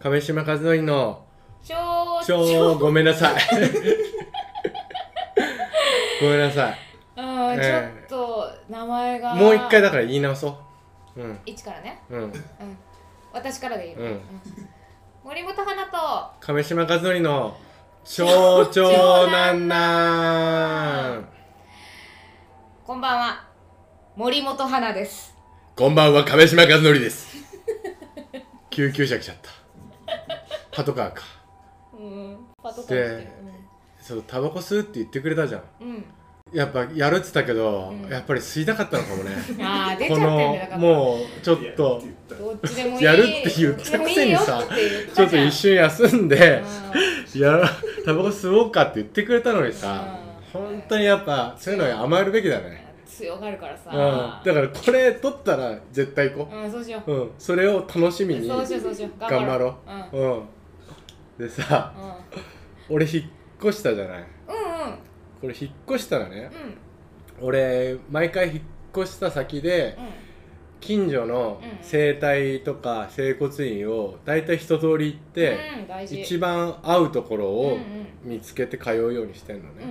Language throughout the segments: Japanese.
亀島和則のちょちょごめんなさい。ごめんなさい。あー、えちょっと名前が。もう一回だから言い直そう。うん。一からね。うん。うん。私からでいいの、うん。森本花と。亀島和則の超長なんなん。こんばんは。森本花です。こんばんは亀島和則です。救急車来ちゃったパトカーか。うんパトカでそうタバコ吸うって言ってくれたじゃん。るうん、やっぱやるっつったけど、うん。やっぱり吸いたかったのかもね。うん、ああ出ちゃってんこのだよだから。もうちょっとどっちでもいい。やるって言ったくせにさどっちでもいいよって言ちょっと一瞬休んでうん。やらタバコ吸おうかって言ってくれたのにさうん。本当にやっぱそういうのに甘えるべきだね。強がるからさ、うん、だからこれ取ったら絶対行こう。んそうしよう、うん、それを楽しみにそうしようそうしよう。頑張ろう、う、うん、でさうん俺引っ越したじゃない。うんうん。これ引っ越したらね。うん俺毎回引っ越した先でうん近所のうん。整体とか整骨院を大体一通り行って、一番合うところうんをうん。見つけて通うようにしてんのね、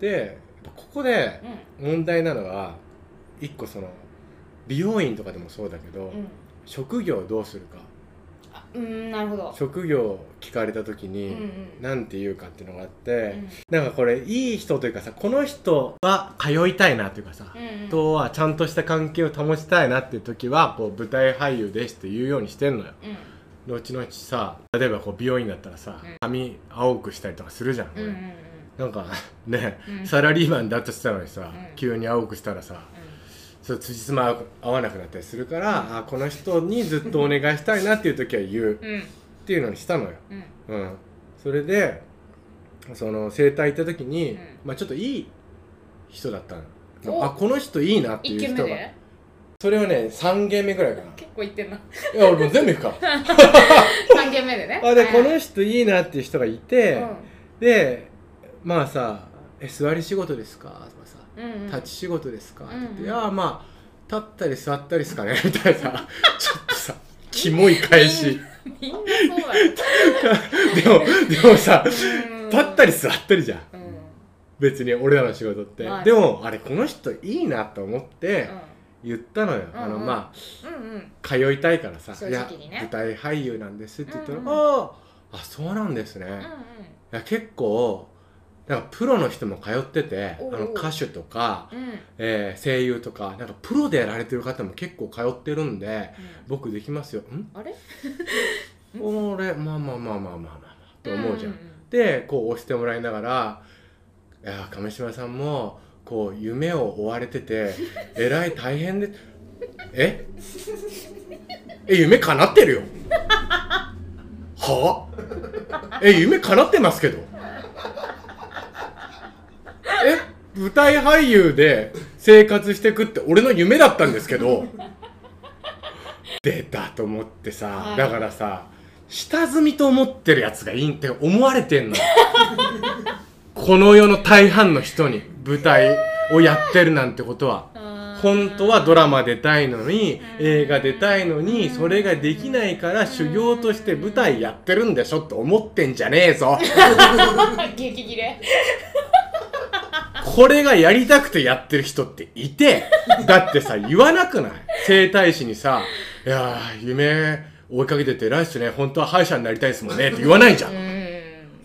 でここでうん。問題なのは一個その美容院とかでもそうだけど、うん。職業どうするか。あうんなるほど。職業聞かれた時うんにうん。何て言うかっていうのがあって、うん。なんかこれいい人というかさこの人は通いたいなというかさ、うんうん。とはちゃんとした関係を保ちたいなっていう時はこう舞台俳優ですって言うようにしてんのよ。うん。後々さ例えばこう美容院だったらさ、うん。髪青くしたりとかするじゃん、うんうんうん。なんかね、うん。サラリーマンだとしたのにさ、うん。急に青くしたらさそう辻褄合わなくなったりするから、あこの人にずっとお願いしたいなっていう時は言う。うん。うんっていうのにしたのよ、うん。うん、それでその整体行った時に、うん。まあちょっといい人だったの。お。あこの人いいなってい一う人が。それはね3軒目ぐらいかな。結構行ってんないや俺もう全部行くか 三軒目でね。あでこはい。の人いいなっていう人がいて、うん。でまあさ「え座り仕事ですか?」うんうん。立ち仕事ですか?」って言って「うんうんいやまあ立ったり座ったりですかね」みたいな。さちょっとさキモい返し。みんなそうだよでもでもさうん。立ったり座ったりじゃん。うん。別に俺らの仕事って、まあねでもあれこの人いいなと思って言ったのよ、あのまうんうん。あ通いたいからさ「正いや舞台俳優なんです」って言ったら「うんうん。あああそうなんですね」うんうん。いや結構なんかプロの人も通っててあの歌手とか、うん。うんえー声優とかなんかプロでやられてる方も結構通ってるんで僕できますよ。ん？あれ？俺まあまあまあまあまあまあまあと思うじゃん、んんでこう押してもらいながら「いや亀島さんもこう夢を追われててえらい大変でええ夢叶ってるよはあえ夢叶ってますけどえ舞台俳優で生活してくって俺の夢だったんですけど 出たと思ってさ、はい。だからさ下積みと思ってるやつがいいって思われてんの。この世の大半の人に舞台をやってるなんてことは。本当はドラマ出たいのにうん。映画出たいのにそれができないから修行として舞台やってるんでしょって思ってんじゃねえぞ。激切れこれがやりたくてやってる人っていて だってさ言わなくない？整体師にさ「いやー夢追いかけてて偉いっすね。本当は歯医者になりたいですもんね」って言わないじゃん。うん。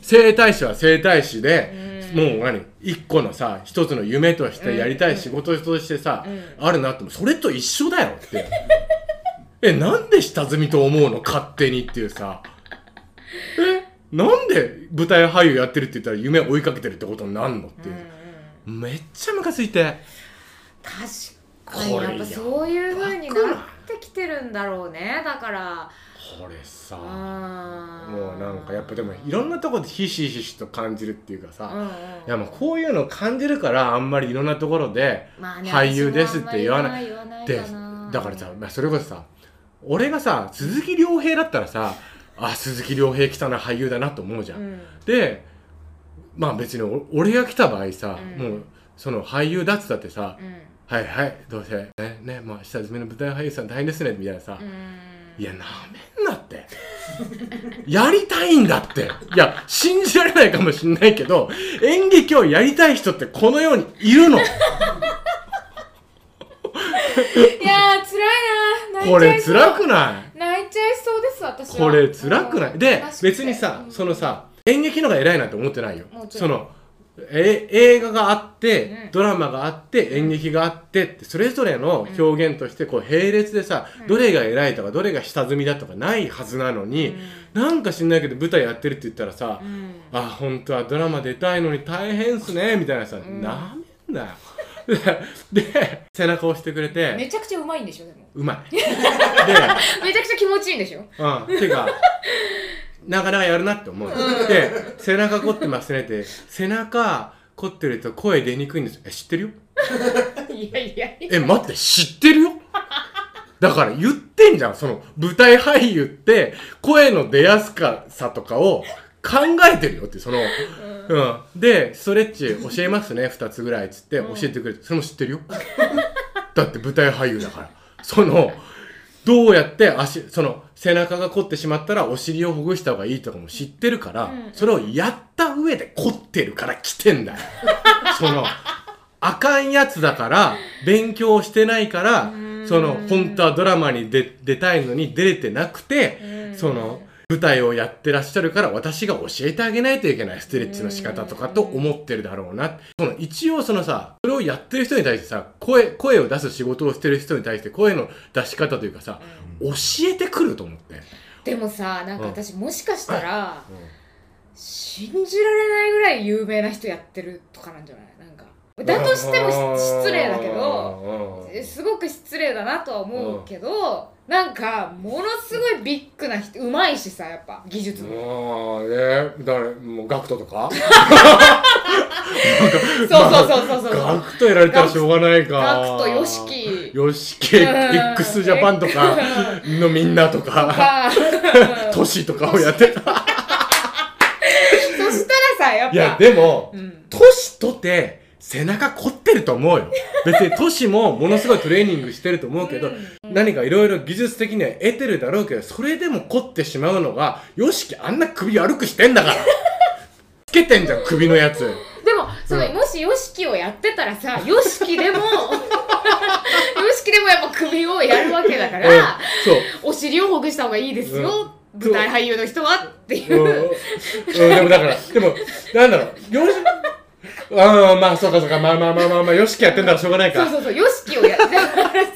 整体師は整体師で、うん。もう何？一個のさ一つの夢としてやりたい仕事としてさ、うん。あるなってもそれと一緒だよって。えなんで下積みと思うの？勝手にっていうさ。えなんで舞台俳優やってるって言ったら夢追いかけてるってことになんのっていうめっちゃムカついて。確かにやっぱそういう風になってきてるんだろうね。だから。これさもうなんかやっぱでもいろんなところでひしひしと感じるっていうかさ、うんうん。いやもうこういうのを感じるからあんまりいろんなところで俳優ですって言わない。でだからさ、まあ、それこそさ俺がさ鈴木亮平だったらさあ鈴木亮平来たな俳優だなと思うじゃん、うん。でまあ別にお俺が来た場合さ、うん。もうその俳優だっつったってさ、うん。はいはいどうせねねまあ下積みの舞台俳優さん大変ですねみたいなさ、うん。いやなめんなって。やりたいんだって。いや、信じられないかもしんないけど、演劇をやりたい人ってこの世にいるの。いやー辛いな。泣いこれ辛くない？泣いちゃいそうです私は。これ辛くない？で別にさそのさ演劇のが偉いなんて思ってないよ。そのえ映画があって、うん。ドラマがあって演劇があってってそれぞれの表現としてこう並列でさ、どれが偉いとかどれが下積みだとかないはずなのに、なんか知んないけど舞台やってるって言ったらさ、うん。あ本当はドラマ出たいのに大変っすねみたいなさ、ん。なめんなよ。でで背中押してくれてめちゃくちゃうまいんでしょでも。うまい。でめちゃくちゃ気持ちいいんでしょ。うん、てか、なかなかやるなって思う。で、背中凝ってますねって、背中凝ってると声出にくいんです。よ。え、知ってるよ？いやいやいや。え、待って、知ってるよ？だから言ってんじゃん、その舞台俳優って、声の出やすかさとかを考えてるよって、その、うん。で、ストレッチ教えますね、二つぐらいっつって教えてくれて、それも知ってるよ？だって舞台俳優だから。その、どうやって足、その、背中が凝ってしまったらお尻をほぐした方がいいとかも知ってるから、うん。それをやった上で凝ってるから来てんだよ。その、あかんやつだから、勉強してないからん、その、本当はドラマに出出たいのに出れてなくて、うん。その、舞台をやってらっしゃるから私が教えてあげないといけないストレッチの仕方とかと思ってるだろうな。その一応そのさ、それをやってる人に対してさ、声、声を出す仕事をしてる人に対して声の出し方というかさ、教えてくると思って。でもさなんかうん私もしかしたら信じられないぐらい有名な人やってるとかなんじゃない？なんか。だとしてもし失礼だけどどすごく失礼だなとは思うけどなんかものすごいビッグな人うまいしさやっぱ技術も。もうね、誰、もうガクトとか？そうそうそうそうそうガクトやられたらしょうがないか。ガクトヨシキ。ヨシキ、x ジャパンとかのみんなとか、か。トシとかをやってた。そしたらさやっぱいや、でも、うん。トシとて背中凝ってると思うよ。別にトシもものすごいトレーニングしてると思うけど、うん何かいろいろ技術的には得てるだろうけど、それでも凝ってしまうのが、ヨシキあんな首悪くしてんだから。つけてんじゃん、首のやつ。でもその、うん。もし YOSHIKI をやってたらさ YOSHIKI でも YOSHIKI でもやっぱ首をやるわけだから、うん。そう。お尻をほぐした方がいいですよ、舞台俳優の人はっていう。ん、う、うん、でもだから、でも、なんだろう、よし、ああ、まあ、そうかそうか、まあまあまあまあ、まあ、よしきやってんだらしょうがないか。そうそうそう YOSHIKI をやだからそれぐらい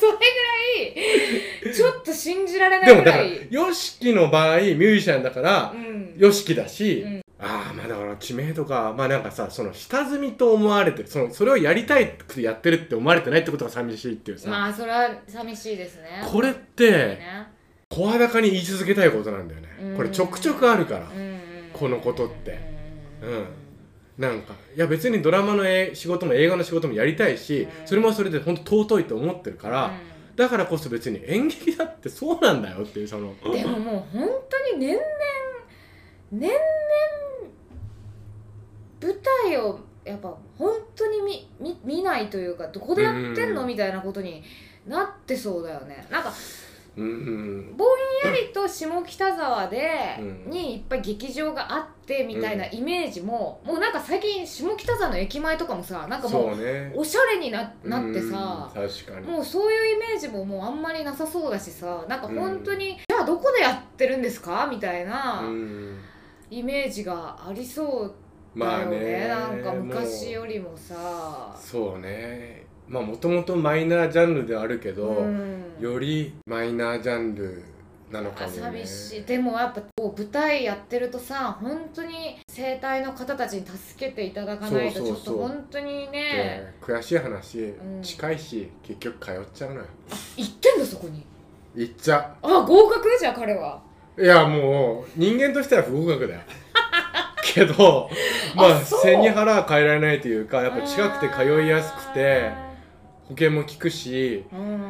ちょっと信じられなでもだからいぐらい、よしきの場合、ミュージシャンだからう、ん。よしきだし、うん。ああ、まあだから知名度が、まあなんかさ、その下積みと思われてる、その、それをやりたいくてやってるって思われてないってことが寂しいっていうさ、まあそれは寂しいですね。これって、ね。声高に言い続けたいことなんだよね。これちょくちょくあるから。このことって。うん。うん。なんかいや別にドラマのえ仕事も映画の仕事もやりたいし、うん。それもそれで本当尊いと思ってるから、だからこそ別に演劇だってそうなんだよっていうそのうん。でももう本当に年々年々舞台をやっぱ本当に見見見ないというかどこでやってんの？うん。みたいなことになってそうだよね。なんかうん。ぼんやりと下北沢で、うん。にいっぱい劇場があってみたいなイメージも、もうなんか最近下北沢の駅前とかもさなんかもそうおしゃれにななってさうん確かに。もうそういうイメージももうあんまりなさそうだしさなんか本当に、じゃあどこでやってるんですか？みたいなうん。イメージがありそうだまあよね,、ね。なんか昔よりもさ。そうねまあもともとマイナージャンルではあるけど、うん。よりマイナージャンルなのかもね。寂しい。でもやっぱこう舞台やってるとさ本当に生態の方たちに助けていただかないとちょっと本当にね。で悔しい話、ん。近いし結局通っちゃうのよ。行ってんだそこに？行っちゃあ合格じゃあ彼は。ういやもう人間としては不合格だよ。けどまあ背に腹は変えられないというかやっぱ近くて通いやすくて保険も効くしうん。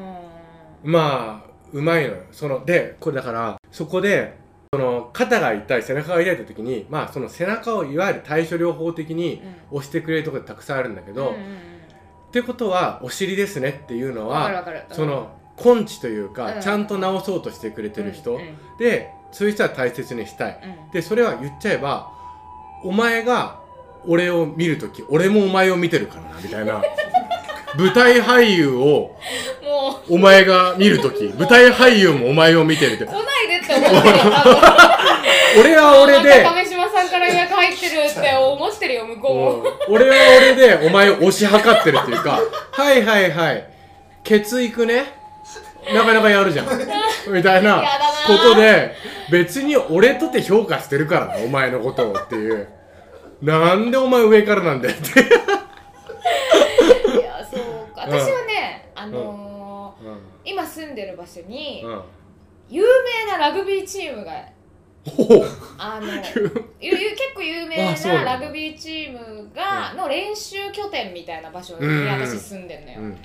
まあうまいのよ。そのでこれだからそこでその肩が痛い背中が痛いって時にまあその背中をいわゆる対処療法的に押してくれるところたくさんあるんだけど、うんうんうん。ってことはお尻ですねっていうのはわかるわかる。その根治というか、うん。ちゃんと治そうとしてくれてる人、うんうんでそういう人は大切にしたい。うん。でそれは言っちゃえばお前が俺を見るとき俺もお前を見てるからなみたいな 舞台俳優をもう。お前が見るとき舞台俳優もお前を見てるって。来ないでって思ってるよ多分。俺は俺でなんか亀島さんから予約入ってるって思ってるよ向こうも。うん。俺は俺でお前を推し量ってるっていうかはいはいはい。血育ね。なかなかやるじゃん。みたいな。やだな。ことで別に俺とて評価してるからなお前のことをっていう。なんでお前上からなんだよって私はね、あのーうん。今住んでる場所にうん。有名なラグビーチームがあの ゆゆ結構有名あそうなんだ。なラグビーチームがの練習拠点みたいな場所にうん私住んでるのよ、うん。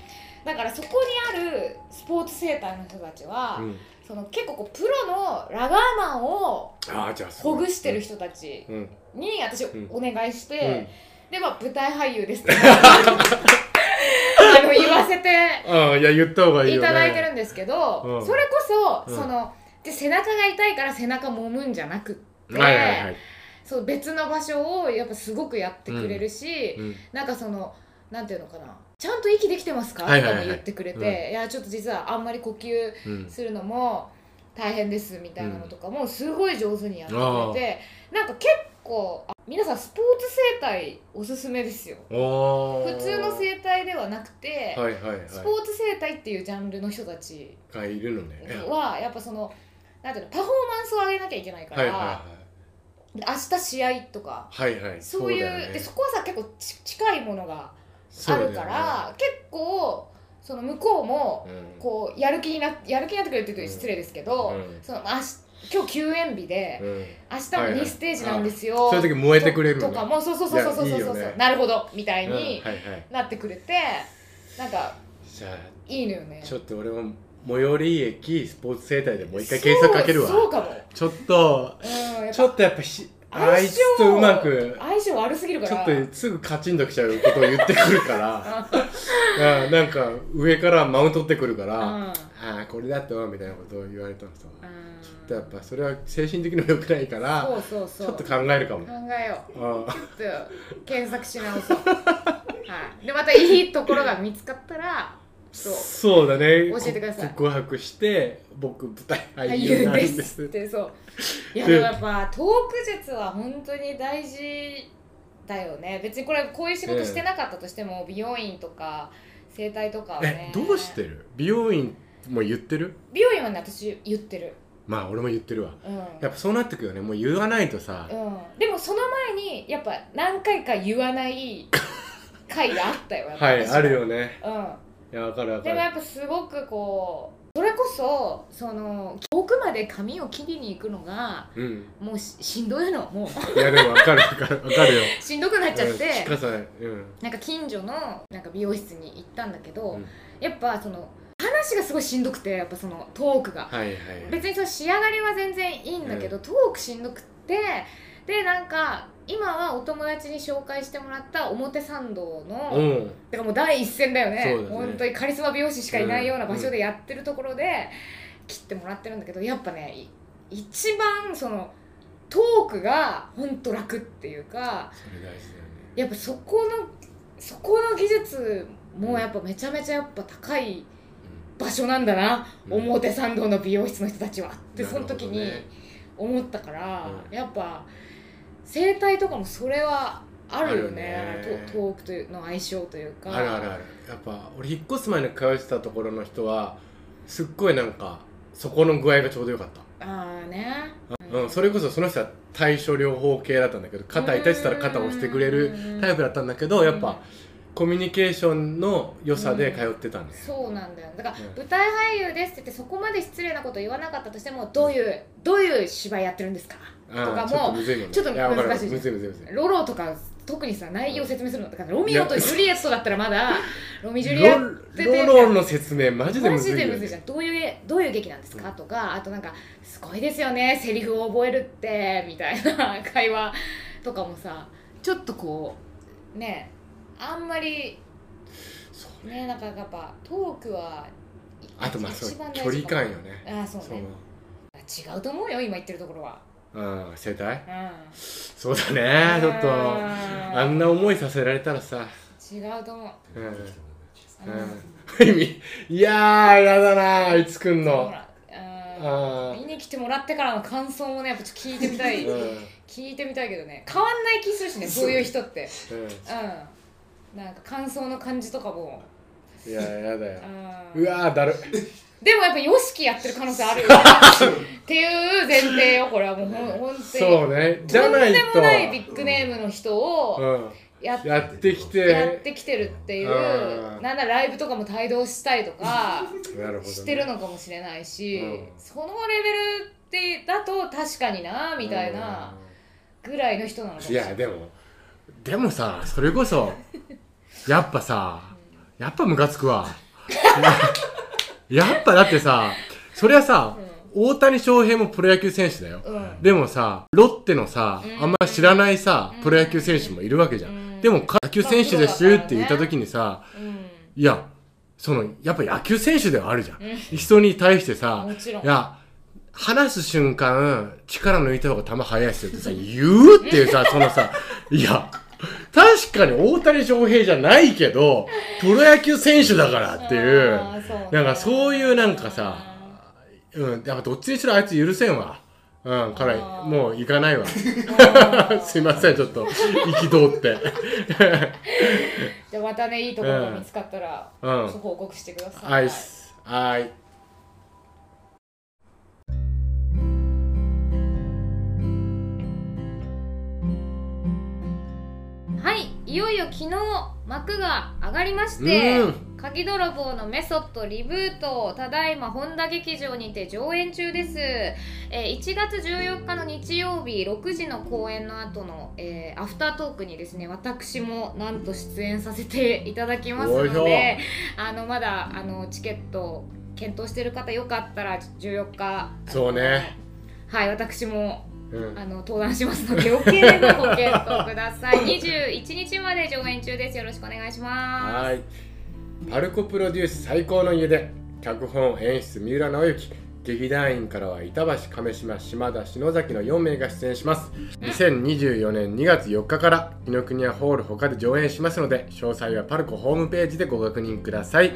だからそこにあるスポーツセーターの人たちは、うん。その結構こうプロのラガーマンをああじゃあほぐしてる人たちうん。に私んお願いして、うん。でまあ舞台俳優ですって あの言わせてああいや言った方がいいいただいてるんですけど、うん。それこそ、うん。そので背中が痛いから背中揉むんじゃなくって、はいはいはい。そう別の場所をやっぱすごくやってくれるし、うん。なんかそのなんていうのかなちゃんと息できてますか、はいはいはい。とかも言ってくれて、うん。いやちょっと実はあんまり呼吸うんするのも大変ですみたいなのとかもすごい上手にやってくれて、なんか結構あ皆さんスポーツ整体おすすめですよ。普通の整体ではなくて、はいはいはい。スポーツ整体っていうジャンルの人たちがいるのね。はやっぱそのなんていうのパフォーマンスを上げなきゃいけないから、はいはで明日試合とかいはいはい。はいそういうね。でそこはさ結構ち近いものがあるから、結構その向こうもそうだよねこうやる気になやる気になってくれるって言うと失礼ですけど、うん。その明日今日休園日で、明日もはいはい。2ステージなんですよ、そういう時燃えてくれるとかもそうそうそうそうそうそう。そう、なるほど。みたいにはいなってくれて、なんかいいのよね。ちょっと俺も最寄り駅スポーツ整体でもう一回検索かけるわ。そうそうかも、ちょっとちょぱっとやっぱし相性あいつとうまく相性悪すぎるかちょらっとすぐカチンときちゃうことを言ってくるから。あ なんか上からマウント取ってくるから、うん。ああこれだとみたいなことを言われたのさ、うん。ちょっとやっぱそれは精神的にも良くないからそうそうそう。ちょっと考えるかも。考えよう。あちょっと検索し直そう。はい。でまたいいところが見つかったらそう。だね。教えてください。告白して僕舞台俳俳優なんです。すってそう。いやででもやっぱトーク術は本当に大事だよね。別にこれこういう仕事してなかったとしても、美容院とか整体とかはね。えどうしてる？美容院も言ってる？美容院はね私言ってる。まあ俺も言ってるわ。うん。やっぱそうなってくよね。もう言わないとさ。うん、でもその前にやっぱ何回か言わない回があったよはいあるよね。うんいやわかるわかる。でもやっぱすごくこうそれこそその遠くまで髪を切りに行くのがうん。もうししんどいのもう。いやでもわかるわかる。わかるよ。しんどくなっちゃって、うんうん。なんか近所のなんか美容室に行ったんだけど、うん。やっぱその話がすごいしんどくてやっぱそのトークが。はいはい別にその仕上がりは全然いいんだけど、トークしんどくってでなんか今はお友達に紹介してもらった表参道の、うん。だからもう第一線だよね。ね。本当にカリスマ美容師しかいないような場所でやってるところで切ってもらってるんだけどやっぱねい一番そのトークが本当楽っていうかね。やっぱそこのそこの技術もやっぱめちゃめちゃやっぱ高い場所なんだな、うん。表参道の美容室の人たちは。ってその時に思ったから、うん。やっぱ整体とかもそれはあるよね。あるね。トトークというの相性というか。あるあるある。やっぱ俺引っ越す前に通ってたところの人はすっごいなんかそこの具合がちょうどよかった。ああね。うん、それこそその人は対処療法系だったんだけど肩痛いってたら肩を押してくれるタイプだったんだけどやっぱコミュニケーションの良さで通ってたんだよ、そうなんだよ。だから、うん。舞台俳優ですって言ってそこまで失礼なこと言わなかったとしてもどういうどういう芝居やってるんですか？あとかもーちょっと難しいロロとか特にさ内容説明するのだからロミオとジュリエットだったらまだ ロミジュリエットロロロの説明マジでむマずいじゃんどういうどういう劇なんですか、とかあとなんかすごいですよねセリフを覚えるってみたいな 会話とかもさちょっとこうねあんまりそうね。なんかやっぱトークはあとまあ距離感よね。ああそうね。違うと思うよ今言ってるところはうん世代？うそうだねちょっとうんあんな思いさせられたらさ。ん違うと思う。うん。うん。いやーやだなあいつくんほの見に来てもらってからの感想もねやっぱちょっと聞いてみたい。うん。聞いてみたいけどね。変わんない気するしねそういう人って。うん。うん。なんか感想の感じとかも。いややだよ。うん。うわーだるでもやっぱ YOSHIKI やってる可能性あるよ っていう前提よこれはもうほんほんとに。そうね。じゃないと。とんでもないビッグネームの人をうん。やっやってきて。やってきてるっていううん。なんならライブとかも帯同したりとか なるほどね。してるのかもしれないし、うん。そのレベルってだと確かになみたいなぐらいの人なのかもいしれないやでもでもさそれこそやっぱさやっぱムカつくわ やっぱだってさそりゃさ、大谷翔平もプロ野球選手だよ、うん。でもさロッテのさ、うん。あんま知らないさ、うん。プロ野球選手もいるわけじゃん、うん。でも野球選手ですって言った時にさ、うん。いやそのやっぱ野球選手ではあるじゃん、うん。人に対してさいや話す瞬間力抜いた方が球速いっすよってさ 言うっていうさそのさいや確かに大谷翔平じゃないけどプロ野球選手だからっていう。なんかそういうなんかさうんやっぱどっちにしろあいつ許せんわ。うんからもう行かないわ。すいませんちょっと憤って。じゃあまたねいいところが見つかったら、うん。報告してください。はいはい、いよいよ昨日幕が上がりましてうん、鍵泥棒のメソッドリブートただいま本田劇場にて上演中です、えー1月14日の日曜日6時の公演の後の、えーアフタートークにですね私もなんと出演させていただきますのであのまだあのチケット検討してる方よかったら14日。そうね。はい私もうん。あの登壇しますので余計なご検討ください。21日まで上演中です。よろしくお願いします。はい。パルコプロデュース最高の家で脚本演出三浦直之劇団員からは板橋亀島島田篠崎の4名が出演します。2024年2月4日から紀ノ国屋ホール他で上演しますので詳細はパルコホームページでご確認ください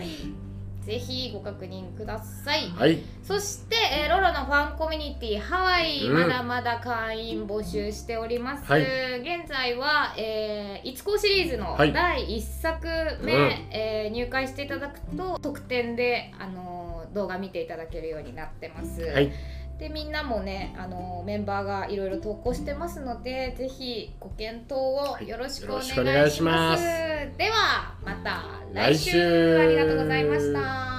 ぜひご確認ください。はい。そして、えーロロのファンコミュニティハワイ、うん。まだまだ会員募集しております、はい。現在は、えー、いつこシリーズのはい。第1作目、うん。えー入会していただくと特典で、あのー動画見ていただけるようになってます、はいでみんなもねあのメンバーがいろいろ投稿してますのでぜひご検討をよろしくお願いします,、よろしくお願いします。ではまた来週。ありがとうございました